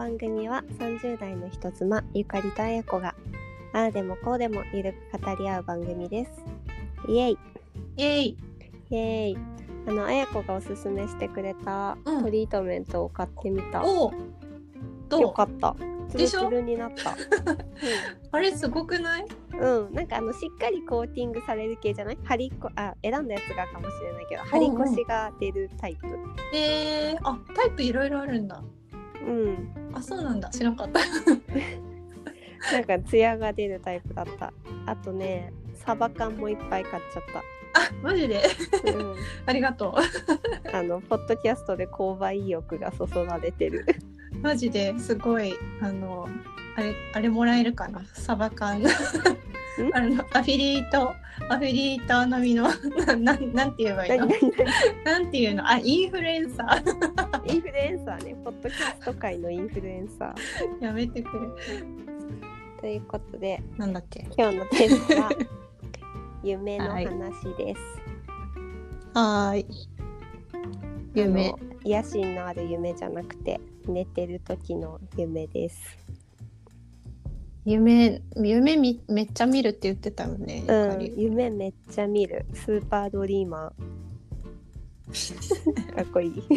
番組は30代の人妻ゆかりとあやこがああでもこうでもゆるく語り合う番組です。イエイ。イエイ。イエイ。あのあやこがおすすめしてくれたうん。トリートメントを買ってみた、おう。どう？よかった。ツルツルになった。あれすごくない？うん、うん、なんかあのしっかりコーティングされる系じゃない？張りこあ選んだやつがかもしれないけど張り腰が出るタイプ。えー、あタイプいろいろあるんだうん。あそうなんだ。知らんかった。なんかツヤが出るタイプだった。あとねサバ缶もいっぱい買っちゃっあマジで？た、うん。ありがとあのポッドキャストで購買意欲がそそられてる。うマジで？すごい。あのあれあれもらえるかな？サバ缶。あのアフィリエイトアフィリエイター並みのななんなんて言えばいいの？なんていうの？あインフルエンサー。何インフルエンサーね、ポッドキャスト界のインフルエンサー。やめてくれということで、なんだっけ？今日のテーマは夢の話です。はーい夢野心のある夢じゃなくて、寝てる時の夢です。夢夢みめっちゃ見るって言ってたよね、ゆうん夢めっちゃ見る。スーパードリーマー。かっこいい。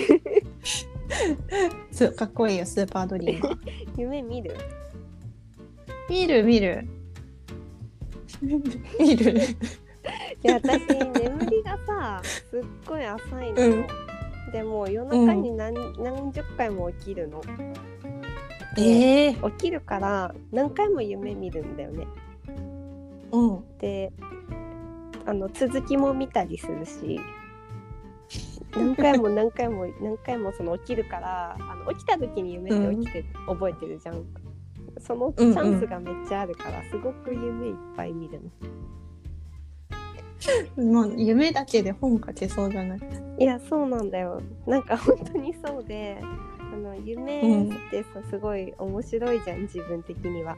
そうかっこいいよスーパードリーマー 夢見る？見る見る。見る。いや私眠りがさすっごい浅いの、うん。でも夜中に何,、何十回も起きるの。ええ起きるから何回も夢見るんだよね。うん。であの続きも見たりするし何回も何回も何回もその起きるからあの起きた時に夢って起きて、覚えてるじゃん。そのチャンスがめっちゃあるから、すごく夢いっぱい見るの。もう夢だけで本書けそうじゃない？いやそうなんだよ。なんか本当にそうであの夢ってさ、すごい面白いじゃん自分的には。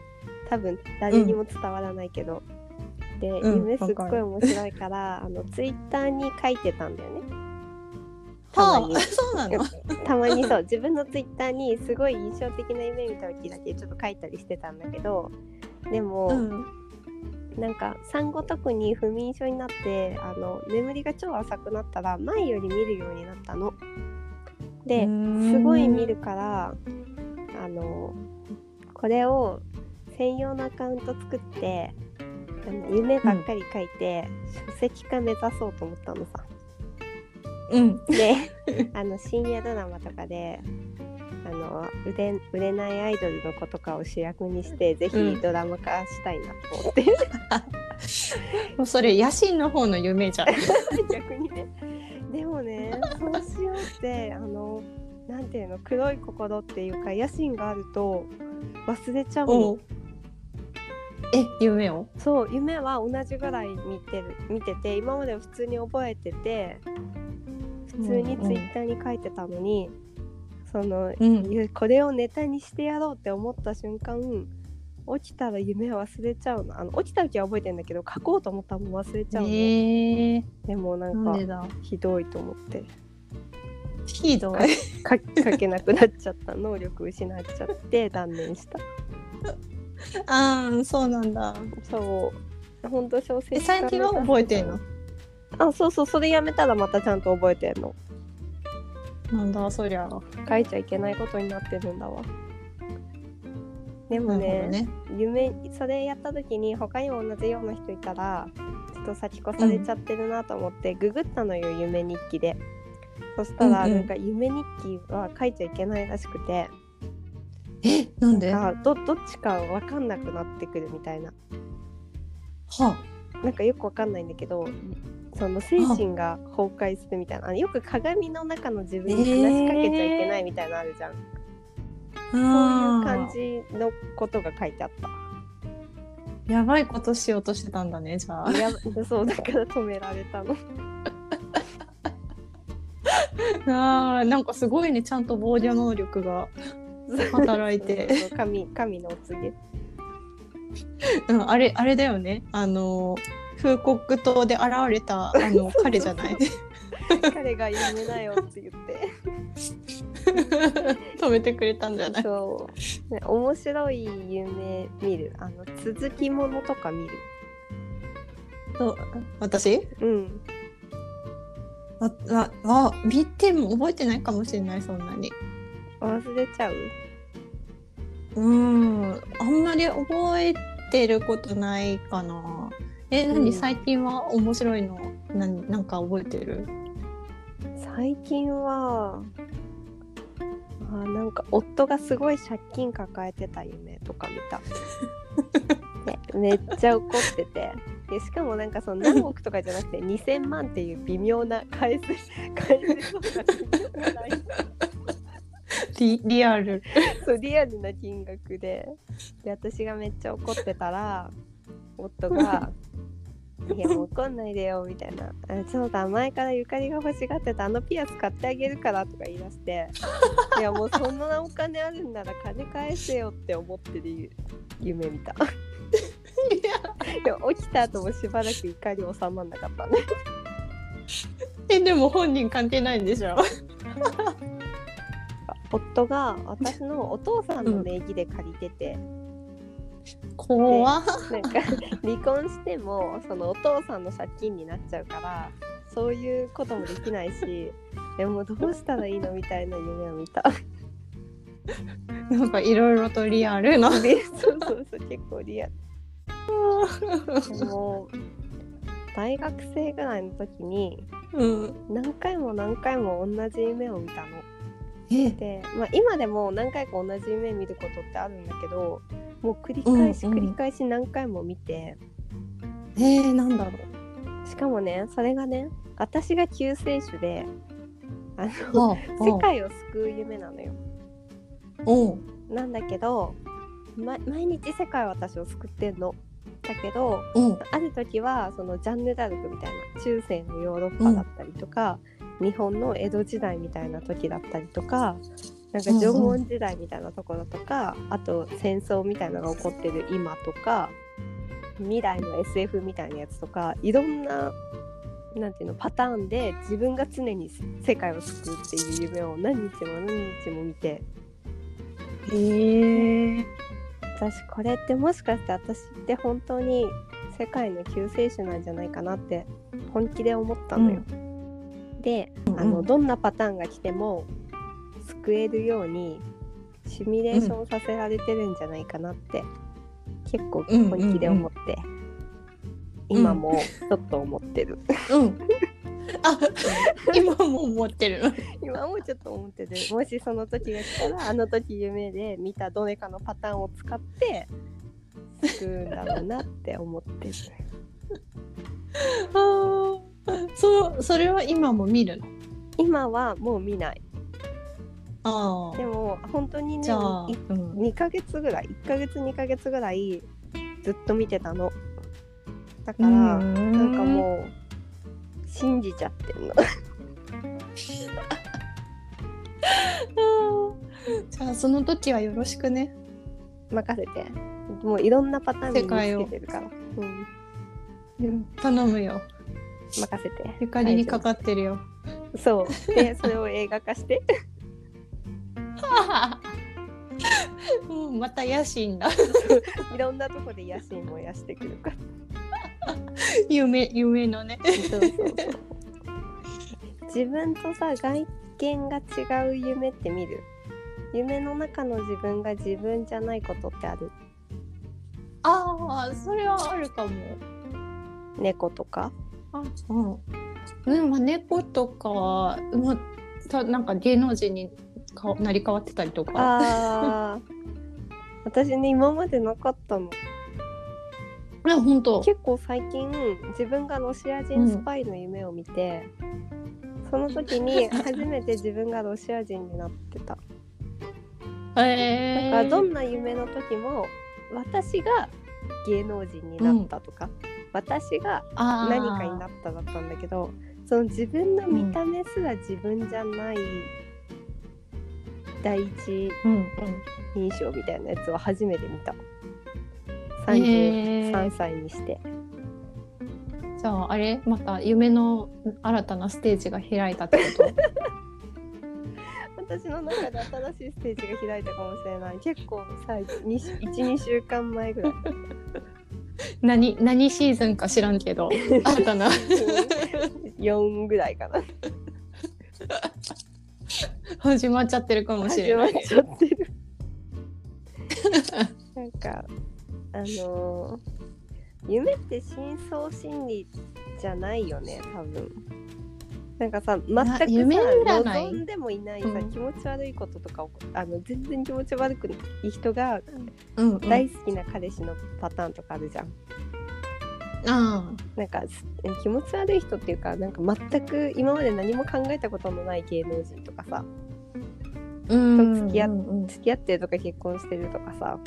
多分誰にも伝わらないけど、で、うん夢すっごい面白いからあのツイッターに書いてたんだよねたまに。はあそうなの？たまにそう。自分のツイッターにすごい印象的な夢見た時だけちょっと書いたりしてたんだけどでも、うん。なんか産後特に不眠症になってあの眠りが超浅くなったら前より見るようになったの。ですごい見るからあのこれを専用のアカウント作って夢ばっかり書いて、書籍化目指そうと思ったのさ。うん。で あの深夜ドラマとかであの売れ売れないアイドルの子とかを主役にしてぜひうんドラマ化したいなと思って。もうそれ野心の方の夢じゃん。逆にね。でもねそうしようってあのなんていうの黒い心っていうか野心があると忘れちゃうの。え夢を？そう夢は同じぐらい見てる見てて今までは普通に覚えてて普通にツイッターに書いてたのに、そのうん。これをネタにしてやろうって思った瞬間起きたら夢忘れちゃうの。あの起きた時は覚えてんだけど書こうと思ったらもう忘れちゃうの、え。ー、でもなんんでだ？ひどいと思って。ひどい。か 書けなくなっちゃった。能力失っちゃって断念した。ああそうなんだ。そう。ほんと小説え最近は覚えてんの？あそうそうそれやめたらまたちゃんと覚えてんの。なんだそりゃ。書いちゃいけないことになってるんだわ。でもねね。夢それやった時に他にも同じような人いたらちょっと先越されちゃってるなと思って、ググったのよ夢日記で。そしたらうんうん。なんか夢日記は書いちゃいけないらしくて、えなんで？はあどどっちか分かんなくなってくるみたいな。あ。なんかよくわかんないんだけどその精神が崩壊するみたいなよく鏡の中の自分に話しかけちゃいけないみたいなのあるじゃん、そういう感じのことが書いてあった。やばいことしようとしてたんだねじゃあ。いやそうだから止められたの。あーなんかすごいねちゃんと防御能力が働いて。神神のお告げ。うんあれあれだよね。あの風国島で現れたあの 彼じゃない。彼が夢だよって言って。止めてくれたんじゃない？そう、ね、面白い夢見る。あの続きものとか見る。そう私？うん。あああ見ても覚えてないかもしれないそんなに。忘れちゃう？うん。あんまり覚えてることないかなえ何、うん。最近は面白いの？なんなんか覚えてる？最近はあなんか夫がすごい借金抱えてた夢とか見た。ね、めっちゃ怒ってて。でしかもなんかその何億とかじゃなくて2,000万っていう微妙な返す返せそうな金額がない。リリアル。そうリアルな金額で。で私がめっちゃ怒ってたら夫が「いやもう怒んないでよ」みたいな「あそうだ前からゆかりが欲しがってたあのピアス買ってあげるから」とか言い出して「いやもうそんなお金あるんなら金返せよ」って思ってる夢見た。でも起きた後もしばらく怒り収まんなかったね。えでも本人関係ないんでしょ？夫が私のお父さんの名義で借りてて、怖っなんか離婚してもそのお父さんの借金になっちゃうからそういうこともできないし でもどうしたらいいのみたいな夢を見た。なんかいろいろとリアルなで そうそうそう結構リアル。でも大学生ぐらいの時にうん何回も何回も同じ夢を見たの。え？で、まあ、今でも何回か同じ夢見ることってあるんだけどもう繰り返しうんうん。繰り返し何回も見て、えー、なんだろしかもねそれがね私が救世主であの世界を救う夢なのよ。なんだけど、ま、毎日世界は私を救ってんの。だけどある時はそのジャンヌ・ダルクみたいな中世のヨーロッパだったりとか、日本の江戸時代みたいな時だったりとかなんか縄文時代みたいなところとか、あと戦争みたいなのが起こってる今とか未来の SF みたいなやつとかいろんななんていうのパターンで自分が常に世界を救うっていう夢を何日も何日も見て。へえ私これってもしかして私って本当に世界の救世主なんじゃないかなって本気で思ったのよ。であのどんなパターンが来ても救えるようにシミュレーションさせられてるんじゃないかなって、結構本気で思って、今もちょっと思ってる。うんあ今も思ってる今もちょっと思っててもしその時が来たらあの時夢で見たどれかのパターンを使って救うんだろうなって思ってる。あーそうそれは今も見るの？今はもう見ない。あでも本当にねうん、2ヶ月ぐらい1ヶ月2ヶ月ぐらいずっと見てたの。だからなんかもう信じちゃってるの。う んじゃあその時はよろしくね。任せて。もういろんなパターンに世界を。見つけてるから、うん、頼むよ。任せて。ゆかりにかかってるよ。そう。でそれを映画化してうんまた野心だ。いろんなとこで野心燃やしてくるか。ら夢夢のね。そうそうそう。自分とさ外見が違う夢って見る？夢の中の自分が自分じゃないことってある？ああそれはあるかも。猫とか？あう。んうんまあ猫とかはまあたなんか芸能人にかなり変わってたりとか。あー。私ね今までなかったの。あ本当。結構最近自分がロシア人スパイの夢を見て、その時に 初めて自分がロシア人になってた。えだからどんな夢の時も私が芸能人になったとか、私が何かになっただったんだけどその自分の見た目すら自分じゃないうん。印象みたいなやつを初めて見た。へー。33歳にして、じゃああれ？また夢の新たなステージが開いたってこ 私の中で新しいステージが開いたかもしれない。結構さ12週間前ぐらい。何何シーズンか知らんけど あったな。4ぐらいかな始まっちゃってるかもしれない。始まっちゃってる。なんかあのー夢って深層心理じゃないよね多分。なんかさ全くさ夢望んでもいないさ、うん気持ち悪いこととかをあの全然気持ち悪くない人がうんうん、大好きな彼氏のパターンとかあるじゃん。あ。なんかす気持ち悪い人っていうかなんか全く今まで何も考えたことのない芸能人とかさあうん。付き合付き合ってるとか結婚してるとかさ。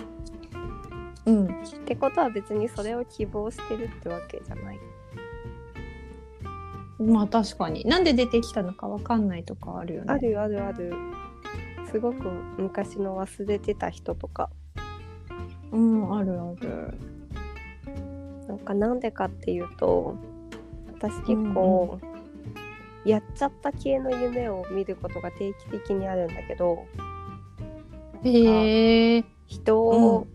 うん。ってことは別にそれを希望してるってわけじゃない。まあ確かに。なんで出てきたのかわかんないとかあるよね。あるあるある。すごく昔の忘れてた人とか。うんあるある。なんかなんでかっていうと私結構、やっちゃった系の夢を見ることが定期的にあるんだけどへえ人を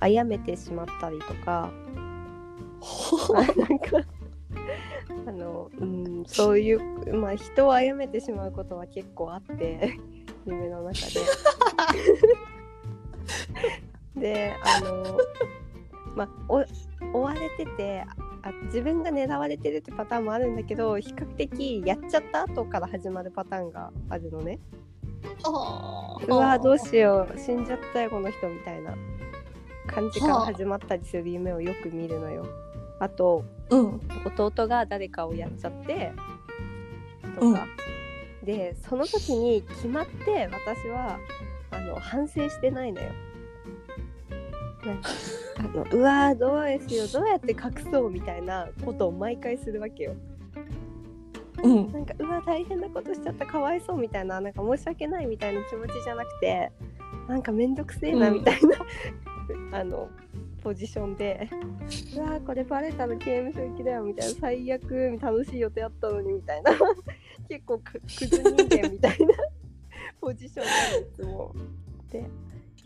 殺めてしまったりとか、あなんかあの、うん、そういう、まあ、人を殺めてしまうことは結構あって夢の中で。であの、まあ、お追われててあ自分が狙われてるってパターンもあるんだけど比較的やっちゃった後から始まるパターンがあるのね。うわどうしよう死んじゃったよこの人みたいな感じから始まったりする夢をよく見るのよ。あとうん弟が誰かをやっちゃってとか、でその時に決まって私はあの反省してないのよ。あのうわーどうですよどうやって隠そうみたいなことを毎回するわけよ。うんなんかうわ大変なことしちゃったかわいそうみたいななんか申し訳ないみたいな気持ちじゃなくてなんかめんどくせえなうんみたいな、あのポジションでうわーこれバレたら刑務所行きだよみたいな最悪楽しい予定あったのにみたいな 結構くクズ人間みたいなポジションなんいつも。で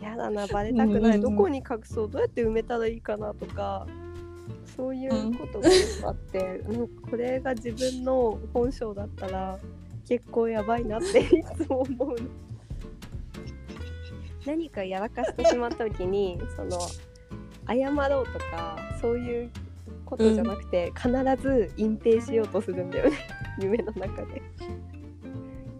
やだなバレたくない、うんうんうんどこに隠そうどうやって埋めたらいいかなとかそういうことがよくあって、なんかこれが自分の本性だったら結構やばいなって いつも思うの。何かやらかしてしまった時にその謝ろうとかそういうことじゃなくて、必ず隠蔽しようとするんだよね 夢の中で。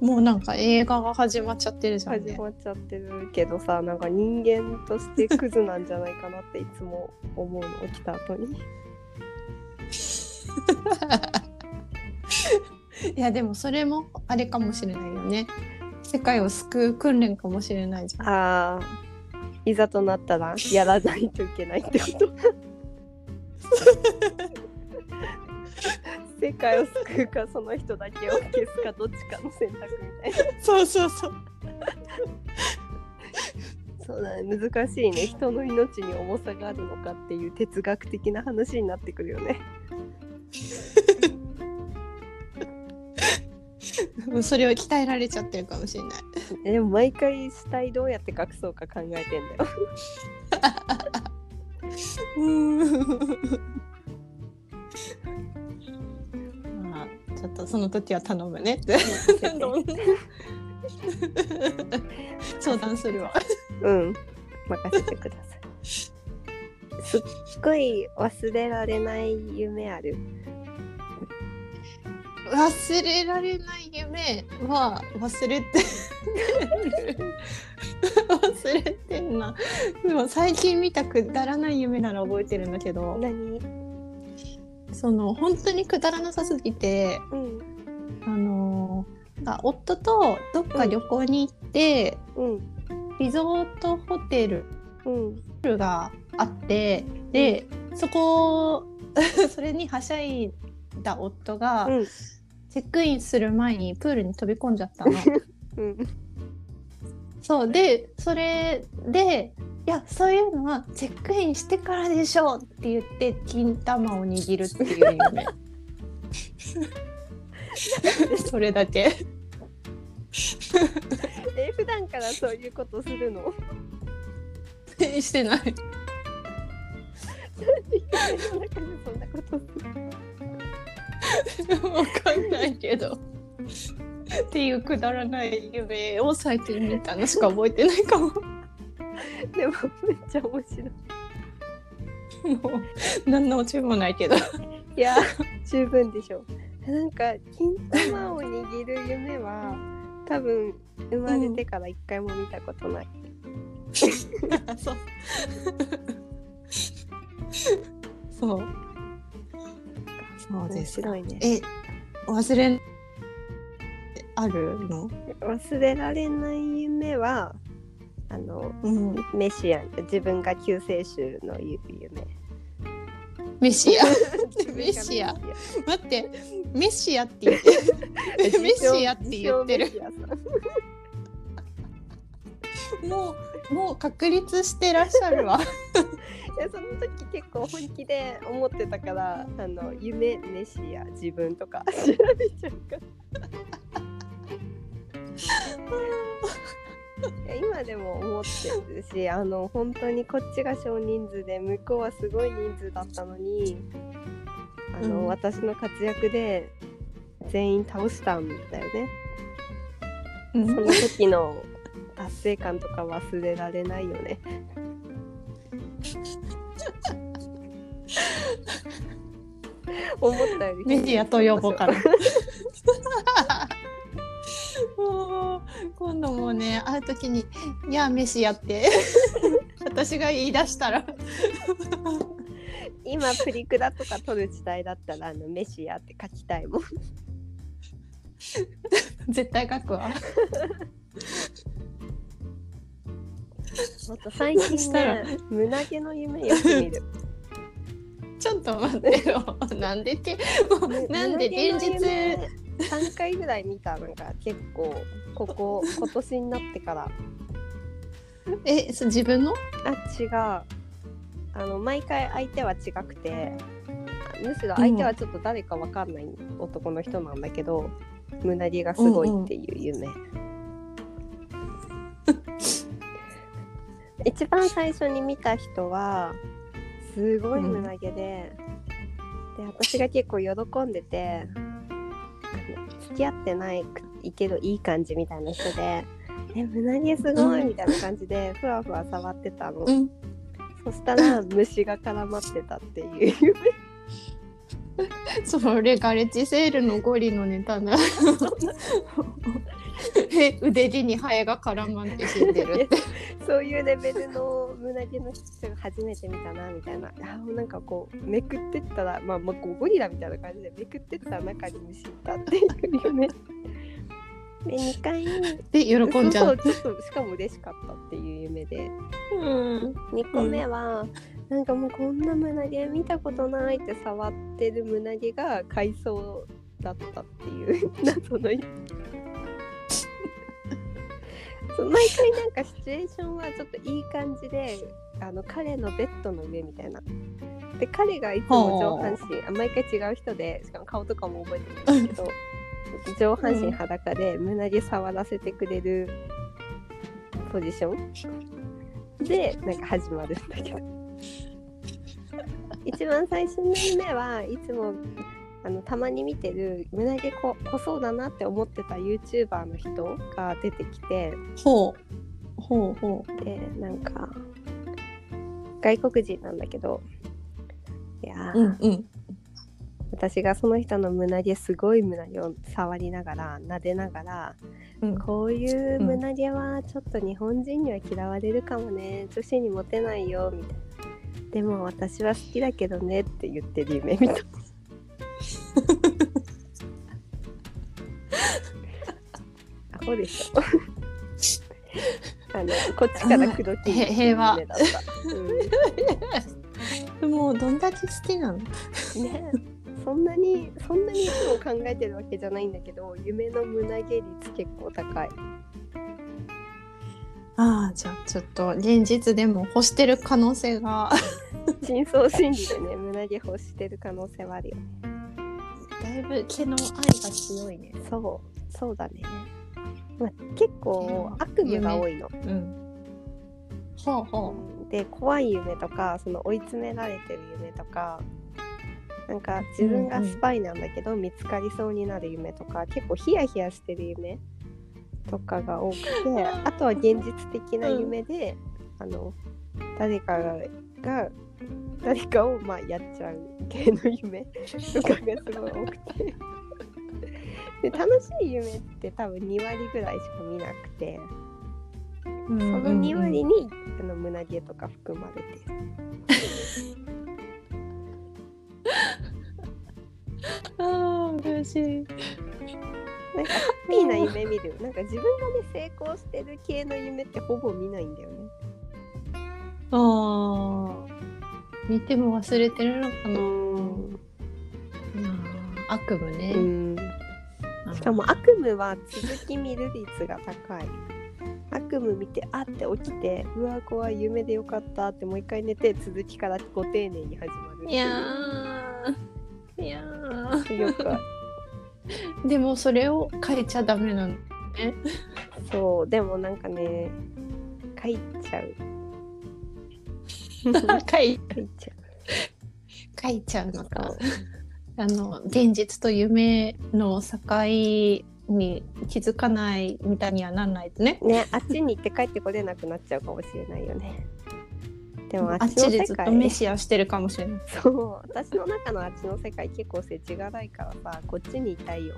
もうなんか映画が始まっちゃってるじゃんね。始まっちゃってるけどさなんか人間としてクズなんじゃないかなっていつも思うの起きた後に。いやでもそれもあれかもしれないよね。世界を救う訓練かもしれないじゃん。ああいざとなったらやらないといけないってこと 世界を救うかその人だけを消すかどっちかの選択みたいな。そうそうそうそうだね。難しいね。人の命に重さがあるのかっていう哲学的な話になってくるよね。もうそれを鍛えられちゃってるかもしれない。でも毎回死体どうやって隠そうか考えてんだよ ちょっとその時は頼むねって。相談するわ。うん。任せてください。すっごい忘れられない夢ある。忘れられない夢は忘れて忘れてんな。でも最近見たくだらない夢なら覚えてるんだけど。何？その本当にくだらなさすぎてうん。あのあ夫とどっか旅行に行って、うんリゾートホテルうんがあってでそこ それにはしゃいだ夫が、うんチェックインする前にプールに飛び込んじゃったの。うん。そうでそれでいやそういうのはチェックインしてからでしょって言って金玉を握るっていう夢 それだけ えからそういうことするの？してない。夢の中でそんなことするわかんないけど。っていうくだらない夢を最近見たのしか覚えてないかも。でもめっちゃ面白い もう何のオチもないけど。いや十分でしょなんか金玉を握る夢は多分生まれてから一回も見たことない、そう。そう。そう面ですか。白いねえ、忘れん。あるの？忘れられない夢はあのうん。メシアン自分が救世主のゆ夢メシア。メシア 待って、メシアって言ってる。メシアって言ってるもう、もう確立してらっしゃるわ。いやその時結構本気で思ってたからあの夢メシア自分とか調べちゃうから今でも思ってるしあの本当にこっちが少人数で向こうはすごい人数だったのにあの、うん。私の活躍で全員倒したんだよね。その時の達成感とか忘れられないよね。思ったより。メディアと呼ぼうかな。今度もね会う時に「いやメシア」って。私が言い出したら。今プリクラとか撮る時代だったらあのメシアって書きたいもん。絶対書くわ。もっと最近したら。ね胸毛の夢よく見る。ちょっと待ってよ。なんでってなんで連日3回ぐらい見たのが結構ここ 今年になってから。えそ自分の？あ違う。あの毎回相手は違くてむしろ相手はちょっと誰かわかんない男の人なんだけど、胸毛がすごいっていう夢、一番最初に見た人はすごい胸毛で、で私が結構喜んでて付き合ってないけどいい感じみたいな人で「え胸毛すごい!」みたいな感じでふわふわ触ってたの、うんそしたら虫が絡まってたっていう夢 それガレッジセールのゴリのネタな。え腕毛にハエが絡まって死んでるって。そういうレベルの胸毛の人が初めて見たなみたいな。あなんかこうめくってったらまあまあこうゴリラみたいな感じでめくってったら中に虫いたっていう夢 で2回で喜んじゃう。そうそうちょっとしかも嬉しかったっていう夢で。うん。2個目は、なんかもうこんな胸毛見たことないって触ってる胸毛が海藻だったっていう 謎の夢そう毎回なんかシチュエーションはちょっといい感じであの彼のベッドの上みたいな。で彼がいつも上半身あ毎回違う人でしかも顔とかも覚えてないんだけど上半身裸で胸毛触らせてくれるポジション。でなんか始まるんだけど。一番最初の夢はいつもあのたまに見てる胸毛こ濃そうだなって思ってた YouTuber の人が出てきてほうほうほでなんか外国人なんだけどいやー、う。うんうん。私がその人の胸毛すごい胸毛を触りながら撫でながらうんこういう胸毛はちょっと日本人には嫌われるかもね女子にモテないよみたいなでも私は好きだけどねって言ってる夢見た アホでしょ。あのこっちから口説きにへ平和。夢だった、もうどんだけ好きなの？うん、ね。そんなにそんなにいつも考えてるわけじゃないんだけど夢の胸毛率結構高い。ああじゃあちょっと現実でも欲してる可能性が。深層心理でね胸毛欲してる可能性はあるよね。だいぶ毛の愛が強いね。そう。そうだね。まあ、結構悪夢が多いの。うん。ほうほで怖い夢とかその追い詰められてる夢とかなんか自分がスパイなんだけど見つかりそうになる夢とか、結構ヒヤヒヤしてる夢とかが多くてあとは現実的な夢で、あの誰かがが誰かをまあやっちゃう系の夢とかがすごい多くてで楽しい夢って多分2割ぐらいしか見なくて。う。その2割に、あの胸毛とか含まれてる。ああ嬉しい。なんかハッピーな夢見る。なんか自分がね成功してる系の夢ってほぼ見ないんだよね。ああ見ても忘れてるのかな。ん。あー悪夢ね。うん。しかも悪夢は続き見る率が高い。悪夢見てあって起きてうわ怖い夢でよかったってもう一回寝て続きからご丁寧に始まるいういやーいやよくでもそれを変えちゃダメなの。そうでもなんかね書いちゃう 書いちゃ書いちゃうのうか。あの現実と夢の境に気づかないみたいにはなんないとね。ね、あっちに行って帰ってこれなくなっちゃうかもしれないよね。でもああっっちでずっと世界メシアしてるかもしれない。そう私の中のあっちの世界結構世知辛いからさこっちにいたいよ。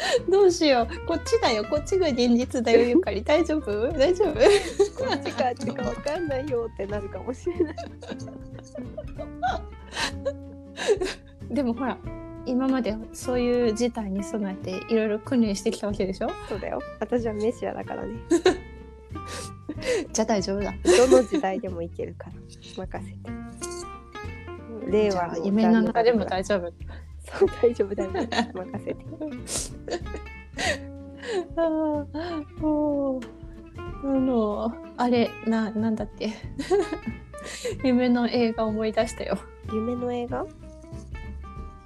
どうしよう。こっちだよ。こっちが現実だよ。ゆかり大丈夫？大丈夫？こっちかあっちか分かんないよってなるかもしれない。でもほら今までそういう事態に備えていろいろ訓練してきたわけでしょ？そうだよ私はメシアだからね。じゃあ大丈夫だどの時代でもいけるから任せて。令和夢の中でも丈大丈夫夫。そう大丈夫だよ、任せて。あーもうあのあれななんだっけ夢の映画思い出したよ夢の映画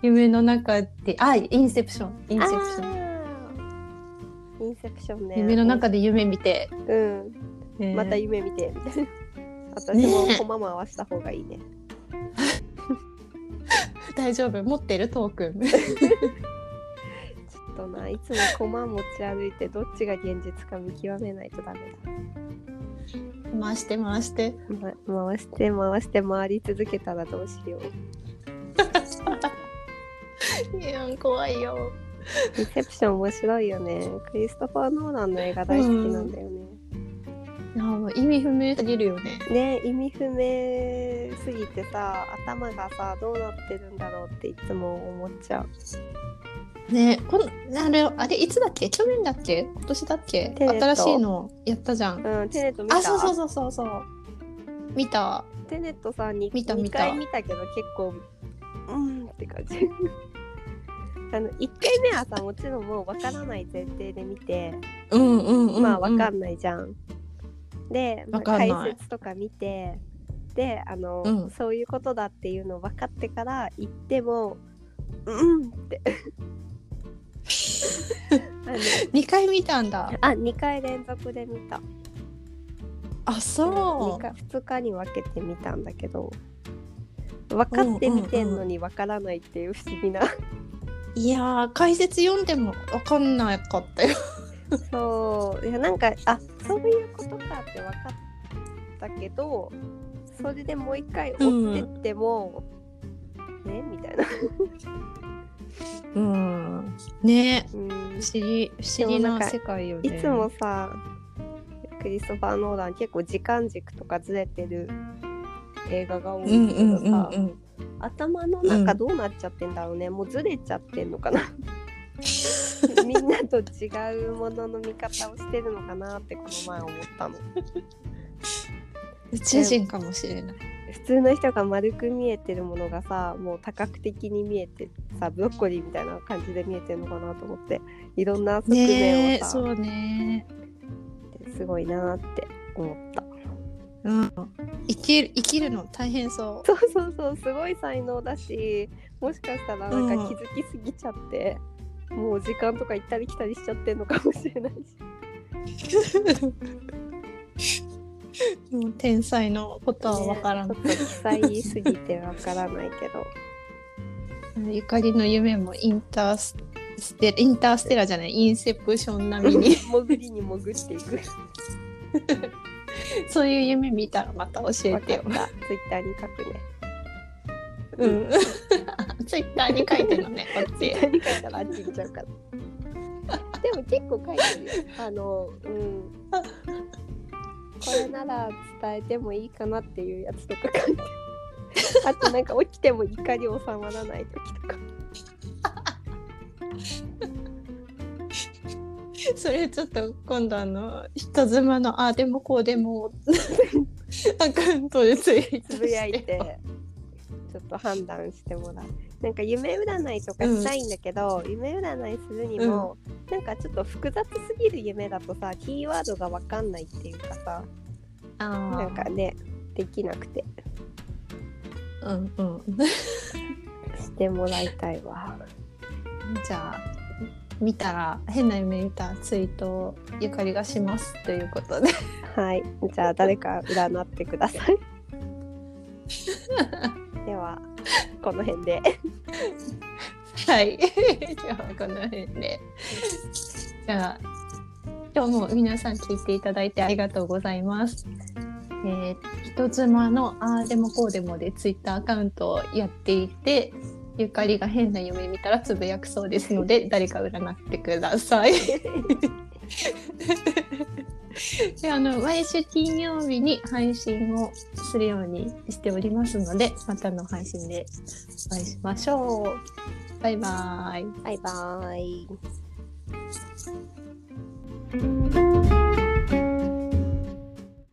夢の中であインセプションインセプションインセプションね。夢の中で夢見て、うん。えーまた夢見てみたいな。私も駒回した方がいいね。大丈夫持ってる？トークン ちょっとないつも駒持ち歩いてどっちが現実か見極めないとダメ回して回してだ。ま、回して回して回り続けたらどうしよう。いや怖いよインセプション面白いよね。クリストファー・ノーランの映画大好きなんだよね。あもう意味不明すぎるよね。ね意味不明すぎてさ頭がさどうなってるんだろうっていつも思っちゃう。ねこのあれあれいつだっけ？去年だっけ？今年だっけ？新しいのやったじゃん。うん、テネット見た？あそうそうそうそうそう。見た。テネットさんに2見た見た。回見たけど結構うんって感じ。あの1回目はさもちろんもう分からない前提で見て、うんうんうん、うん、まあ分かんないじゃん。で、まあ解説とか見てであの、うん。そういうことだっていうの分かってから行ってもうんって。あの2回見たんだ。あ2回連続で見た。あそ2日2日に分けて見たんだけど分かって見てんのに分からないっていう不思議な、ういやー解説読んでも分かんなかったよ。そう。いやなんかあそういうことかって分かったけどそれでもう一回追ってっても、ねみたいな、うん。ね。うん、不思議不思議な世界よね。いつもさクリストファー・ノーラン結構時間軸とかずれてる映画が多いうんけどさ、んうんうんうん。頭の中どうなっちゃってんだろうね、もうずれちゃってんのかなみんなと違うものの見方をしてるのかなってこの前思ったの。宇宙人かもしれない。普通の人が丸く見えてるものがさもう多角的に見えてさブロッコリーみたいな感じで見えてるのかなと思っていろんな側面をさ、そうねすごいなって思った。うん。生きる生きるの大変そそうそうそうすごい才能だしもしかしたらなんか気づきすぎちゃって、もう時間とか行ったり来たりしちゃってんのかもしれないし。もう天才のことはわからん、ね、ちょっと記載すぎてわからないけど。ゆかりの夢もインターステインターステラじゃないインセプション並みに潜りに潜っていくそういう夢見たらまた教えてよツイッターに書くねうん。ツイッターに書いてるのね こっち。ツイッターに書いたらあっち行っちゃうから。でも結構書いてるよ。あのうん。これなら伝えてもいいかなっていうやつとか書いて。あとなんか起きても怒り収まらない時とか。それちょっと今度あの人妻のあでもこうでも。アカウントでつぶやいてちょっと判断してもらう。なんか夢占いとかしたいんだけど、うん、夢占いするにも、うん、なんかちょっと複雑すぎる夢だとさキーワードが分かんないっていうかさなんかねできなくて。うんうん。してもらいたいわ。じゃあ見たら変な夢見たツイートをゆかりがしますということで。はい。じゃあ誰か占ってください ではこの辺で。はい。ではこの辺で。じゃあ今日も皆さん聞いていただいてありがとうございます。えー、人妻のああでもこうでもでツイッターアカウントをやっていてゆかりが変な夢見たらつぶやくそうですので誰か占ってください。であの毎週金曜日に配信をするようにしておりますのでまたの配信でお会いしましょう。バイバイ。バイバイ。